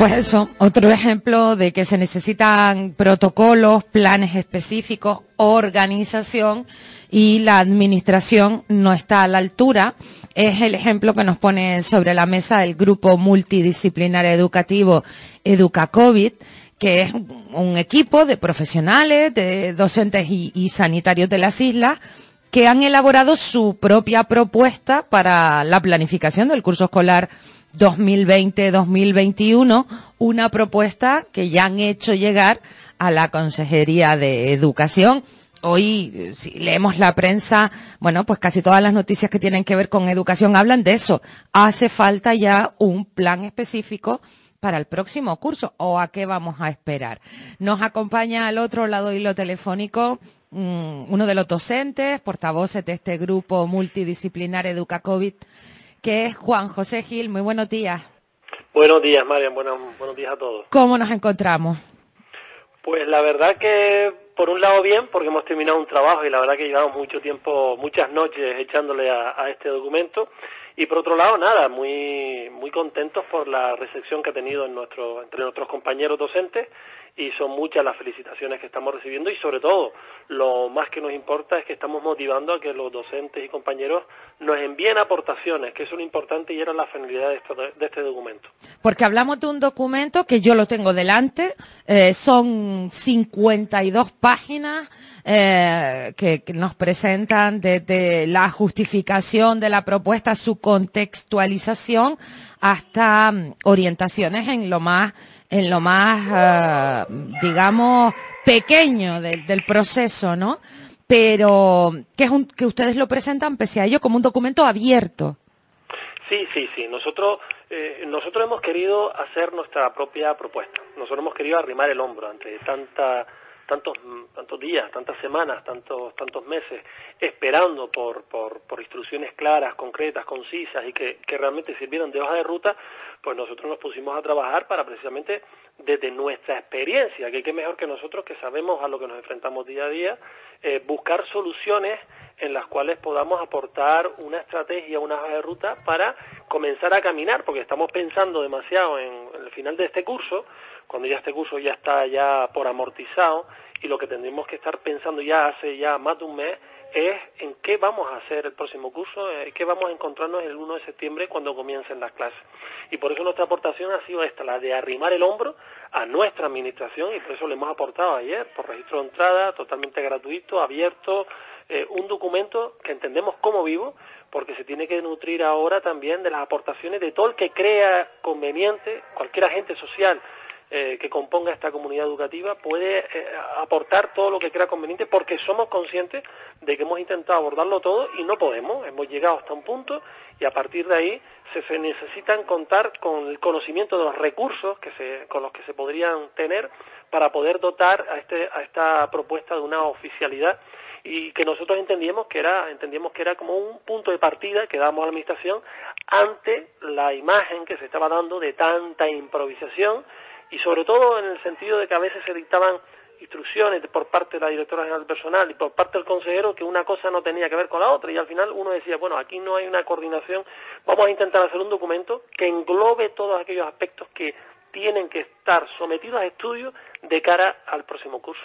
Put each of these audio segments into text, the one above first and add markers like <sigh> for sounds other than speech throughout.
Pues eso, otro ejemplo de que se necesitan protocolos, planes específicos, organización y la administración no está a la altura. Es el ejemplo que nos pone sobre la mesa el grupo multidisciplinario educativo EducaCovid, que es un equipo de profesionales, de docentes y, y sanitarios de las islas, que han elaborado su propia propuesta para la planificación del curso escolar 2020-2021, una propuesta que ya han hecho llegar a la Consejería de Educación. Hoy, si leemos la prensa, bueno, pues casi todas las noticias que tienen que ver con educación hablan de eso. Hace falta ya un plan específico para el próximo curso o a qué vamos a esperar. Nos acompaña al otro lado hilo telefónico uno de los docentes, portavoces de este grupo multidisciplinar EducaCovid, que es Juan José Gil. Muy buenos días. Buenos días, Marian. Buenos, buenos días a todos. ¿Cómo nos encontramos? Pues la verdad que, por un lado, bien, porque hemos terminado un trabajo y la verdad que llevamos mucho tiempo, muchas noches echándole a, a este documento. Y por otro lado, nada, muy, muy contentos por la recepción que ha tenido en nuestro, entre nuestros compañeros docentes y son muchas las felicitaciones que estamos recibiendo y sobre todo lo más que nos importa es que estamos motivando a que los docentes y compañeros nos envíen aportaciones, que es lo importante y era la finalidad de, de este documento. Porque hablamos de un documento que yo lo tengo delante, eh, son 52 páginas eh, que, que, nos presentan desde la justificación de la propuesta, su contextualización, hasta um, orientaciones en lo más en lo más, uh, digamos, pequeño del, del proceso, ¿no? Pero que es un, que ustedes lo presentan, pese a ello, como un documento abierto. Sí, sí, sí. Nosotros, eh, nosotros hemos querido hacer nuestra propia propuesta. Nosotros hemos querido arrimar el hombro ante tanta tantos, tantos días, tantas semanas, tantos, tantos meses, esperando por, por, instrucciones claras, concretas, concisas y que, que realmente sirvieran de hoja de ruta, pues nosotros nos pusimos a trabajar para precisamente desde nuestra experiencia, que qué mejor que nosotros que sabemos a lo que nos enfrentamos día a día, eh, buscar soluciones en las cuales podamos aportar una estrategia, una hoja de ruta para comenzar a caminar, porque estamos pensando demasiado en el final de este curso, cuando ya este curso ya está ya por amortizado y lo que tendremos que estar pensando ya hace ya más de un mes es en qué vamos a hacer el próximo curso, eh, qué vamos a encontrarnos el 1 de septiembre cuando comiencen las clases. Y por eso nuestra aportación ha sido esta, la de arrimar el hombro a nuestra administración y por eso le hemos aportado ayer, por registro de entrada, totalmente gratuito, abierto, eh, un documento que entendemos como vivo, porque se tiene que nutrir ahora también de las aportaciones de todo el que crea conveniente, cualquier agente social, eh, que componga esta comunidad educativa puede eh, aportar todo lo que crea conveniente porque somos conscientes de que hemos intentado abordarlo todo y no podemos, hemos llegado hasta un punto y a partir de ahí se, se necesitan contar con el conocimiento de los recursos que se, con los que se podrían tener para poder dotar a, este, a esta propuesta de una oficialidad y que nosotros entendíamos que era entendíamos que era como un punto de partida que dábamos a la administración ante la imagen que se estaba dando de tanta improvisación y sobre todo en el sentido de que a veces se dictaban instrucciones por parte de la directora general personal y por parte del consejero que una cosa no tenía que ver con la otra y al final uno decía, bueno, aquí no hay una coordinación, vamos a intentar hacer un documento que englobe todos aquellos aspectos que tienen que estar sometidos a estudio de cara al próximo curso.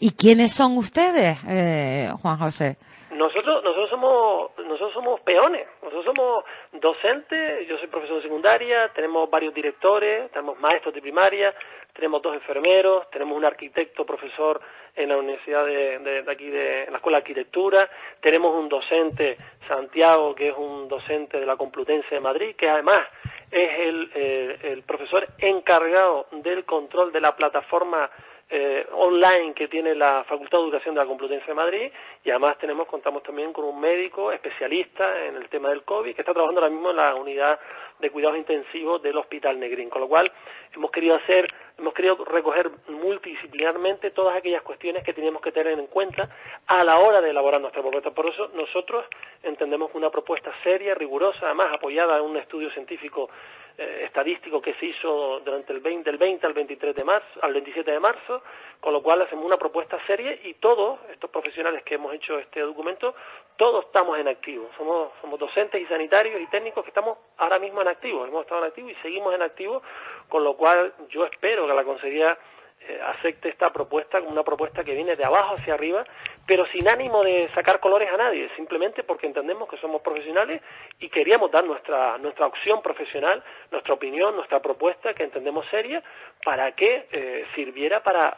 ¿Y quiénes son ustedes, eh, Juan José? Nosotros, nosotros somos, nosotros somos peones, nosotros somos docentes, yo soy profesor de secundaria, tenemos varios directores, tenemos maestros de primaria, tenemos dos enfermeros, tenemos un arquitecto profesor en la universidad de, aquí de la escuela de arquitectura, tenemos un docente Santiago que es un docente de la Complutense de Madrid, que además es el, eh, el profesor encargado del control de la plataforma eh, online que tiene la Facultad de Educación de la Complutense de Madrid y además tenemos contamos también con un médico especialista en el tema del COVID que está trabajando ahora mismo en la unidad de cuidados intensivos del Hospital Negrín, con lo cual hemos querido hacer hemos querido recoger multidisciplinarmente todas aquellas cuestiones que teníamos que tener en cuenta a la hora de elaborar nuestra propuesta. Por eso nosotros entendemos que una propuesta seria, rigurosa, además apoyada en un estudio científico eh, estadístico que se hizo durante el 20, del 20 al 23 de marzo, al 27 de marzo, con lo cual hacemos una propuesta seria y todos estos profesionales que hemos hecho este documento, todos estamos en activo. Somos, somos docentes y sanitarios y técnicos que estamos ahora mismo en activo. Hemos estado en activo y seguimos en activo, con lo cual yo espero que la Consejería acepte esta propuesta como una propuesta que viene de abajo hacia arriba, pero sin ánimo de sacar colores a nadie, simplemente porque entendemos que somos profesionales y queríamos dar nuestra, nuestra opción profesional, nuestra opinión, nuestra propuesta, que entendemos seria, para que eh, sirviera para eh,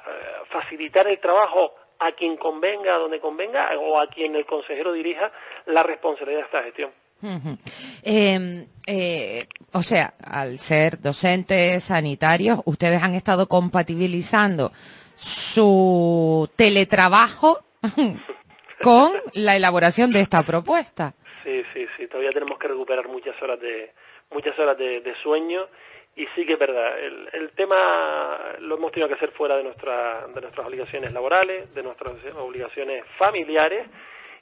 facilitar el trabajo a quien convenga, a donde convenga, o a quien el consejero dirija la responsabilidad de esta gestión. Em, eh, o sea, al ser docentes sanitarios, ustedes han estado compatibilizando su teletrabajo <laughs> con la elaboración de esta propuesta. Sí, sí, sí. Todavía tenemos que recuperar muchas horas de muchas horas de, sueño y sí que es verdad. El, el, tema lo hemos tenido que hacer fuera de nuestra, de nuestras obligaciones laborales, de nuestras obligaciones familiares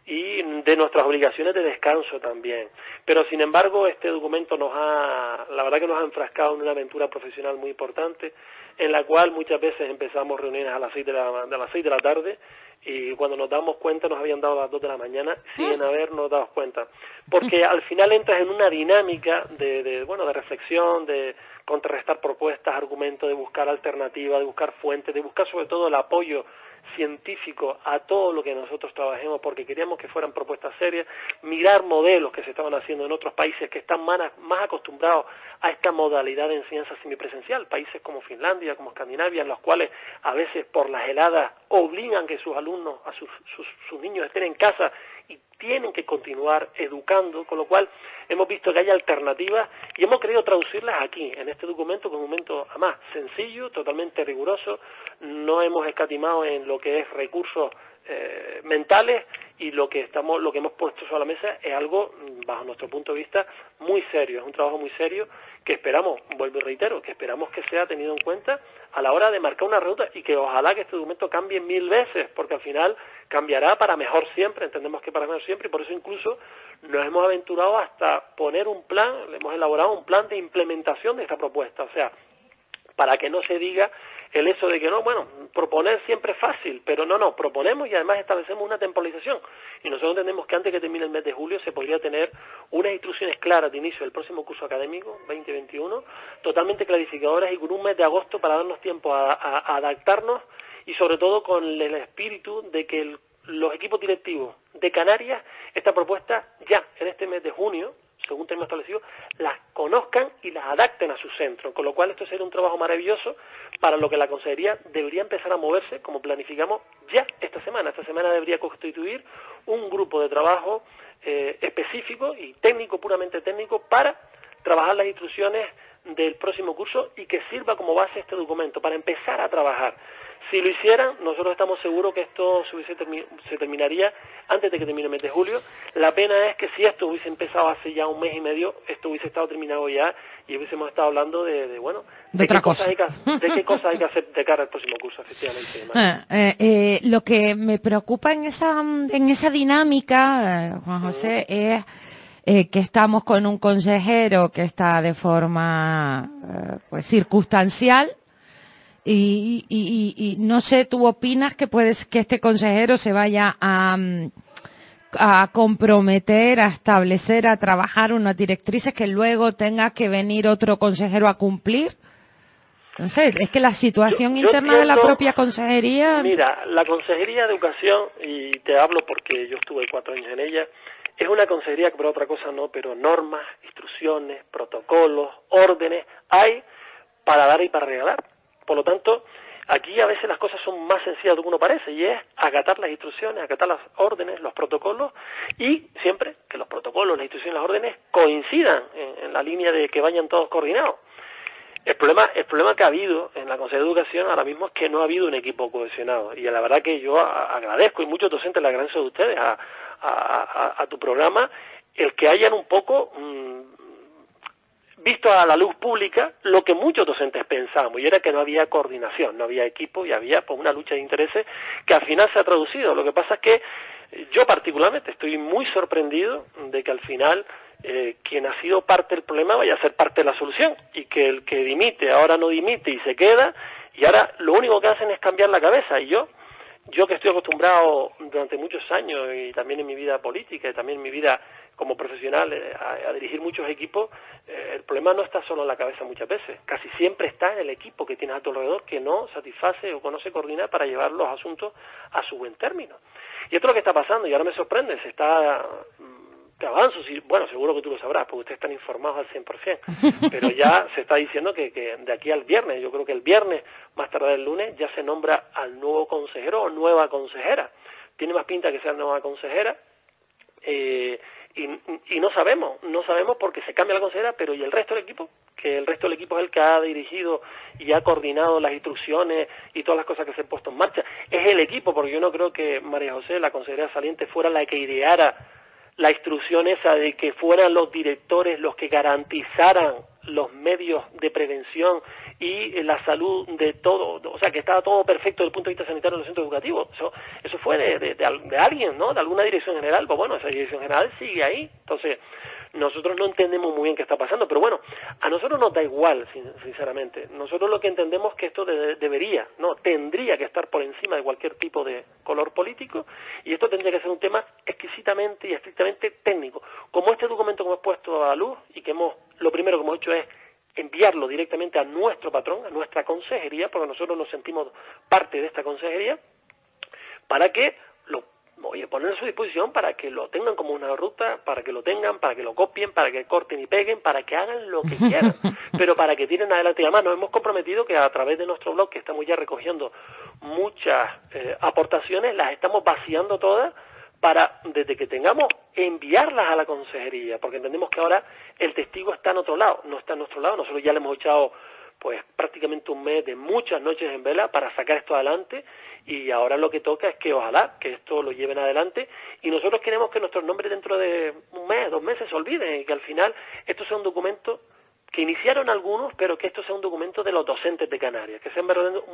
y de nuestras obligaciones de descanso también. Pero sin embargo, este documento nos ha, la verdad que nos ha enfrascado en una aventura profesional muy importante, en la cual muchas veces empezamos reuniones a las seis de la, de las seis de la tarde y cuando nos damos cuenta nos habían dado las dos de la mañana sin habernos dado cuenta. Porque <laughs> al final entras en una dinámica de, de, bueno, de reflexión, de contrarrestar propuestas, argumentos, de buscar alternativas, de buscar fuentes, de buscar sobre todo el apoyo científico a todo lo que nosotros trabajemos porque queríamos que fueran propuestas serias, mirar modelos que se estaban haciendo en otros países que están más, acostumbrados a esta modalidad de enseñanza semipresencial, países como Finlandia, como Escandinavia, en los cuales a veces por las heladas obligan que sus alumnos, a sus, sus niños estén en casa y tienen que continuar educando, con lo cual hemos visto que hay alternativas y hemos querido traducirlas aquí, en este documento, con un momento además sencillo, totalmente riguroso, no hemos escatimado en lo que es recursos eh, mentales y lo que estamos, lo que hemos puesto sobre la mesa es algo, bajo nuestro punto de vista, muy serio, es un trabajo muy serio que esperamos, vuelvo y reitero, que esperamos que sea tenido en cuenta a la hora de marcar una ruta y que ojalá que este documento cambie mil veces, porque al final cambiará para mejor siempre, entendemos que para mejor siempre, y por eso incluso nos hemos aventurado hasta poner un plan, hemos elaborado un plan de implementación de esta propuesta, o sea, para que no se diga el hecho de que no, bueno, proponer siempre es fácil, pero no, no, proponemos y además establecemos una temporalización. Y nosotros entendemos que antes que termine el mes de julio se podría tener unas instrucciones claras de inicio del próximo curso académico 2021, totalmente clarificadoras y con un mes de agosto para darnos tiempo a, adaptarnos y sobre todo con el espíritu de que los equipos directivos de Canarias, esta propuesta ya en este mes de junio, según tenemos establecido, las conozcan y las adapten a su centro. Con lo cual esto sería un trabajo maravilloso para lo que la Consejería debería empezar a moverse, como planificamos ya esta semana. Esta semana debería constituir un grupo de trabajo eh, específico y técnico, puramente técnico, para trabajar las instrucciones del próximo curso y que sirva como base este documento para empezar a trabajar. Si lo hicieran, nosotros estamos seguros que esto se, terminaría antes de que termine el mes de julio. La pena es que si esto hubiese empezado hace ya un mes y medio, esto hubiese estado terminado ya y hubiésemos estado hablando de, bueno, de, qué Cosas hay que, de qué <laughs> cosas hay que hacer de cara al próximo curso, efectivamente. Ah, eh, eh, lo que me preocupa en esa, en esa dinámica, eh, Juan José, es que estamos con un consejero que está de forma pues circunstancial y, y, y, no sé, ¿tú opinas que puedes que este consejero se vaya a, mm, a comprometer, a establecer, a trabajar unas directrices que luego tenga que venir otro consejero a cumplir? No sé, es que la situación interna de la propia consejería. Mira, la consejería de educación, y te hablo porque yo estuve cuatro años en ella, es una consejería que por otra cosa no, pero normas, instrucciones, protocolos, órdenes, hay para dar y para regalar. Por lo tanto, aquí a veces las cosas son más sencillas de lo que uno parece y es acatar las instrucciones, acatar las órdenes, los protocolos y siempre que los protocolos, las instrucciones, las órdenes coincidan en, la línea de que vayan todos coordinados. El problema, el problema que ha habido en la Consejería de Educación ahora mismo es que no ha hado un equipo cohesionado. Y la verdad que yo agradezco, y muchos docentes le agradezco a ustedes, a, tu programa, el que hayan un poco mm, visto a la luz pública lo que muchos docentes pensábamos, y era que no había coordinación, no había equipo y había pues, una lucha de intereses que al final se ha traducido. Lo que pasa es que yo particularmente estoy muy sorprendido de que al final eh, quien ha sido parte del problema vaya a ser parte de la solución y que el que dimite ahora no dimite y se queda y ahora lo único que hacen es cambiar la cabeza y yo yo que estoy acostumbrado durante muchos años y también en mi vida política y también en mi vida como profesional eh, a, dirigir muchos equipos, eh, el problema no está solo en la cabeza muchas veces, casi siempre está en el equipo que tienes a tu alrededor que no satisface o no se coordina para llevar los asuntos a su buen término. Y esto es lo que está pasando y ahora me sorprende, se está te avanzo, sí, bueno, seguro que tú lo sabrás, porque ustedes están informados al 100%, <laughs> pero ya se está diciendo que, que, de aquí al viernes, yo creo que el viernes, más tarde el lunes, ya se nombra al nuevo consejero o nueva consejera. Tiene más pinta que sea nueva consejera, eh, y, y, no sabemos, no sabemos porque se cambia la consejera, pero ¿y el resto del equipo? Que el resto del equipo es el que ha dirigido y ha coordinado las instrucciones y todas las cosas que se han puesto en marcha. Es el equipo, porque yo no creo que María José, la consejera saliente, fuera la que ideara la instrucción esa de que fueran los directores los que garantizaran los medios de prevención y la salud de todo, o sea, que estaba todo perfecto desde el punto de vista sanitario en los centros educativos. Eso, eso fue de, de, de, alguien, ¿no? De alguna dirección general. Pues bueno, esa dirección general sigue ahí. Entonces, nosotros no entendemos muy bien qué está pasando, pero bueno, a nosotros nos da igual, sinceramente. Nosotros lo que entendemos es que esto debería, no, tendría que estar por encima de cualquier tipo de color político y esto tendría que ser un tema exquisitamente y estrictamente técnico. Como este documento que hemos puesto a luz y que hemos, lo primero que hemos hecho es enviarlo directamente a nuestro patrón, a nuestra consejería, porque nosotros nos sentimos parte de esta consejería, para que lo oye, poner a su disposición para que lo tengan como una ruta, para que lo tengan, para que lo copien, para que corten y peguen, para que hagan lo que quieran, <laughs> pero para que tiren adelante. Y además nos hemos comprometido que a través de nuestro blog, que estamos ya recogiendo muchas eh, aportaciones, las estamos vaciando todas para, desde que tengamos, enviarlas a la consejería, porque entendemos que ahora el testigo está en otro lado, no está en nuestro lado, nosotros ya le hemos echado pues prácticamente un mes de muchas noches en vela para sacar esto adelante y ahora lo que toca es que ojalá que esto lo lleven adelante. Y nosotros queremos que nuestros nombres dentro de un mes, dos meses se olviden y que al final esto sea un documento que iniciaron algunos, pero que esto sea un documento de los docentes de Canarias, que sea un verdadero,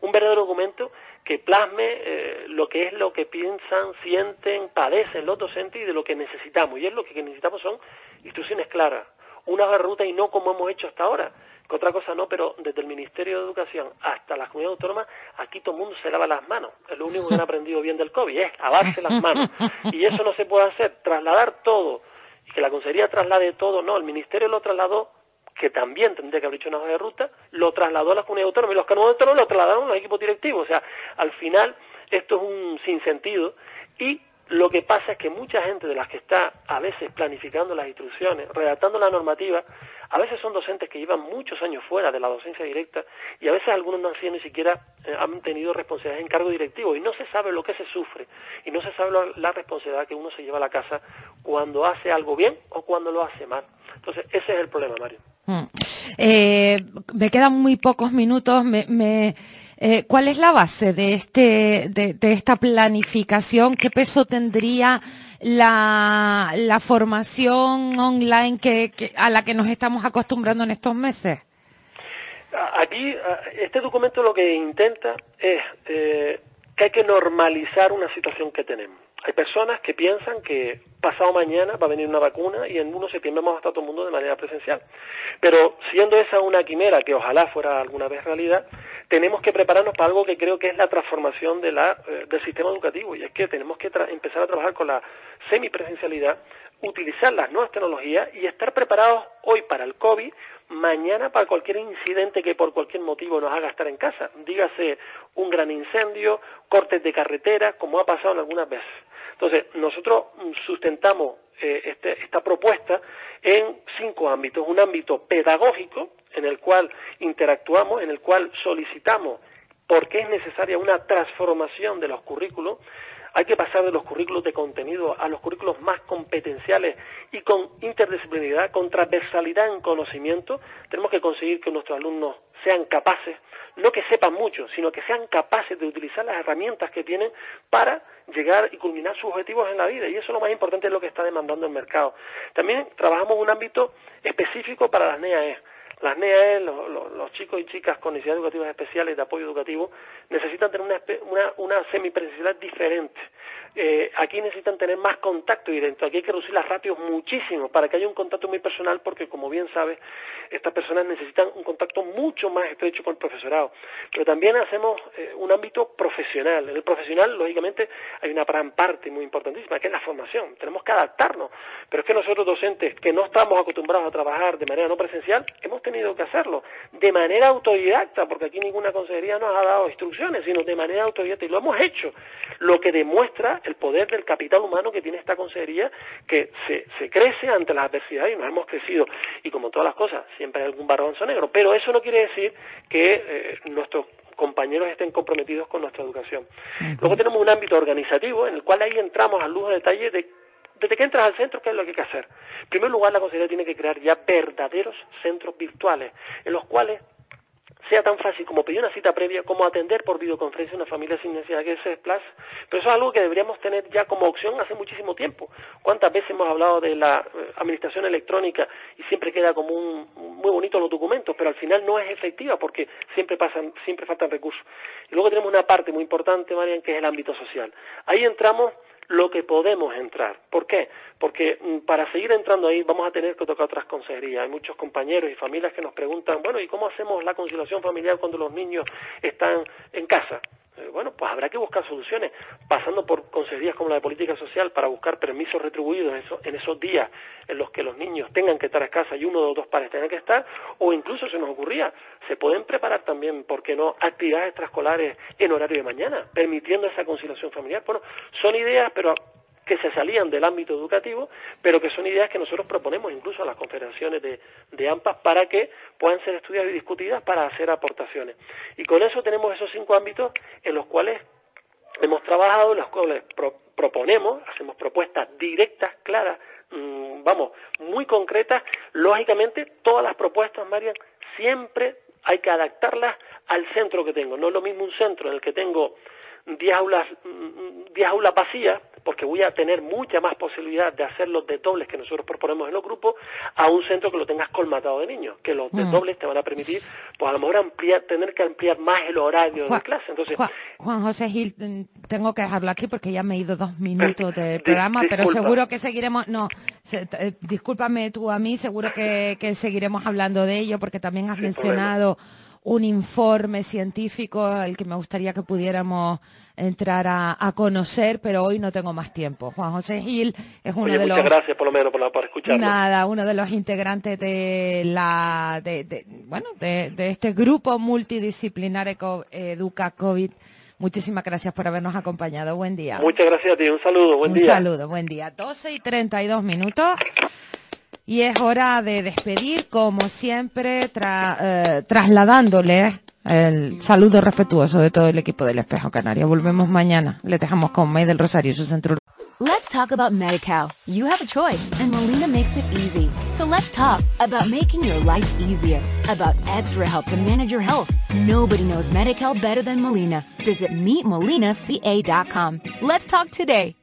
un, verdadero documento que plasme eh, lo que es lo que piensan, sienten, padecen los docentes y de lo que necesitamos. Y es lo que necesitamos son instrucciones claras, una ruta y no como hemos hecho hasta ahora que otra cosa no, pero desde el Ministerio de Educación hasta las comunidades autónomas, aquí todo el mundo se lava las manos. Es lo único que han aprendido bien del COVID, es lavarse las manos. Y eso no se puede hacer, trasladar todo, y que la Consejería traslade todo, no, el Ministerio lo trasladó, que también tendría que haber hecho una hoja de ruta, lo trasladó a las comunidades autónomas, y los comunidades autónomas lo trasladaron a los equipos directivos. O sea, al final, esto es un sinsentido, y lo que pasa es que mucha gente de las que está a veces planificando las instrucciones, redactando la normativa, a veces son docentes que llevan muchos años fuera de la docencia directa y a veces algunos no han sido ni siquiera eh, han tenido responsabilidades en cargo directivo y no se sabe lo que se sufre y no se sabe la responsabilidad que uno se lleva a la casa cuando hace algo bien o cuando lo hace mal. Entonces, ese es el problema, Mario. Mm. Eh, me quedan muy pocos minutos. me eh, ¿Cuál es la base de, este, de, esta planificación? ¿Qué peso tendría la, la formación online que, a la que nos estamos acostumbrando en estos meses? Aquí, este documento lo que intenta es eh, que hay que normalizar una situación que tenemos. Hay personas que piensan que pasado mañana va a venir una vacuna y en uno septiembre vamos a estar todo el mundo de manera presencial. Pero siendo esa una quimera que ojalá fuera alguna vez realidad, tenemos que prepararnos para algo que creo que es la transformación de eh, del sistema educativo y es que tenemos que empezar a trabajar con la semipresencialidad, utilizar las nuevas tecnologías y estar preparados hoy para el COVID, mañana para cualquier incidente que por cualquier motivo nos haga estar en casa. Dígase un gran incendio, cortes de carretera, como ha pasado en algunas veces. Entonces, nosotros sustentamos eh, este, esta propuesta en cinco ámbitos. Un ámbito pedagógico, en el cual interactuamos, en el cual solicitamos por qué es necesaria una transformación de los currículos. Hay que pasar de los currículos de contenido a los currículos más competenciales y con interdisciplinaridad, con transversalidad en conocimiento. Tenemos que conseguir que nuestros alumnos sean capaces no que sepan mucho, sino que sean capaces de utilizar las herramientas que tienen para llegar y culminar sus objetivos en la vida. Y eso lo más importante es lo que está demandando el mercado. También trabajamos un ámbito específico para las NEAE. Las NEAE, los, chicos y chicas con necesidades educativas especiales de apoyo educativo, necesitan tener una, una, una semipresencialidad diferente. Eh, aquí necesitan tener más contacto directo. Aquí hay que reducir las ratios muchísimo para que haya un contacto muy personal, porque como bien sabes, estas personas necesitan un contacto mucho más estrecho con el profesorado. Pero también hacemos eh, un ámbito profesional. En el profesional, lógicamente, hay una gran parte muy importantísima, que es la formación. Tenemos que adaptarnos. Pero es que nosotros docentes, que no estamos acostumbrados a trabajar de manera no presencial, hemos tenido que hacerlo de manera autodidacta, porque aquí ninguna consejería nos ha dado instrucciones, sino de manera autodidacta, y lo hemos hecho, lo que demuestra el poder del capital humano que tiene esta consejería, que se, crece ante las adversidades y nos hemos crecido. Y como todas las cosas, siempre hay algún barronzo negro, pero eso no quiere decir que eh, nuestros compañeros estén comprometidos con nuestra educación. Luego tenemos un ámbito organizativo en el cual ahí entramos al lujo de detalle de desde que entras al centro, ¿qué es lo que hay que hacer? En primer lugar, la consejería tiene que crear ya verdaderos centros virtuales, en los cuales sea tan fácil como pedir una cita previa, como atender por videoconferencia una familia sin necesidad que se desplace. Pero eso es algo que deberíamos tener ya como opción hace muchísimo tiempo. ¿Cuántas veces hemos hablado de la eh, administración electrónica y siempre queda como un, muy bonito los documentos, pero al final no es efectiva porque siempre pasan, siempre faltan recursos. Y luego tenemos una parte muy importante, Marian, que es el ámbito social. Ahí entramos lo que podemos entrar. ¿Por qué? Porque mm, para seguir entrando ahí vamos a tener que tocar otras consejerías. Hay muchos compañeros y familias que nos preguntan, bueno, ¿y cómo hacemos la conciliación familiar cuando los niños están en casa? Eh, bueno, pues habrá que buscar soluciones, pasando por consejerías como la de política social para buscar permisos retribuidos en esos, días en los que los niños tengan que estar a casa y uno o dos padres tengan que estar, o incluso se nos ocurría, se pueden preparar también, ¿por qué no?, actividades extraescolares en horario de mañana, permitiendo esa conciliación familiar. Bueno, son ideas, pero que se salían del ámbito educativo, pero que son ideas que nosotros proponemos incluso a las confederaciones de, de AMPAs para que puedan ser estudiadas y discutidas para hacer aportaciones. Y con eso tenemos esos cinco ámbitos en los cuales hemos trabajado, en los cuales proponemos, hacemos propuestas directas, claras, mm, vamos, muy concretas. Lógicamente, todas las propuestas, Marian, siempre hay que adaptarlas al centro que tengo. No es lo mismo un centro en el que tengo 10 aulas, 10 aulas vacías, porque voy a tener mucha más posibilidad de hacer los dobles que nosotros proponemos en los grupos, a un centro que lo tengas colmatado de niños, que los mm. dobles te van a permitir, pues a lo mejor ampliar, tener que ampliar más el horario de clase. Entonces, Juan, José Gil, mm, tengo que dejarlo aquí porque ya me he ido dos minutos del <laughs> programa, pero seguro que seguiremos, no, eh, discúlpame tú a mí, seguro que, seguiremos hablando de ello porque también has mencionado un informe científico al que me gustaría que pudiéramos entrar a, conocer, pero hoy no tengo más tiempo. Juan José Gil es uno de los... Muchas gracias por lo menos por, por Nada, uno de los integrantes de la, de, bueno, de, este grupo multidisciplinario Educa COVID. Muchísimas gracias por habernos acompañado. Buen día. Muchas gracias a ti. Un saludo. Buen día. Un saludo. Buen día. 12 y 32 minutos. Y es hora de despedir, como siempre, eh, trasladándole el saludo respetuoso de todo el equipo del Espejo Canario. Volvemos mañana. Le dejamos con May del Rosario, su centro. Let's talk about MediCal. You have a choice, and Molina makes it easy. So let's talk about making your life easier, about extra help to manage your health. Nobody knows MediCal better than Molina. Visit meetmolinaca.com. Let's talk today.